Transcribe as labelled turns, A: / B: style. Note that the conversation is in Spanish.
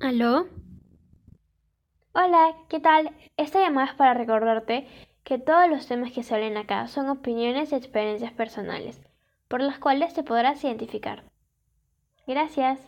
A: ¿Aló?
B: Hola, ¿qué tal? Esta llamada es para recordarte que todos los temas que se hablan acá son opiniones y experiencias personales, por las cuales te podrás identificar. Gracias.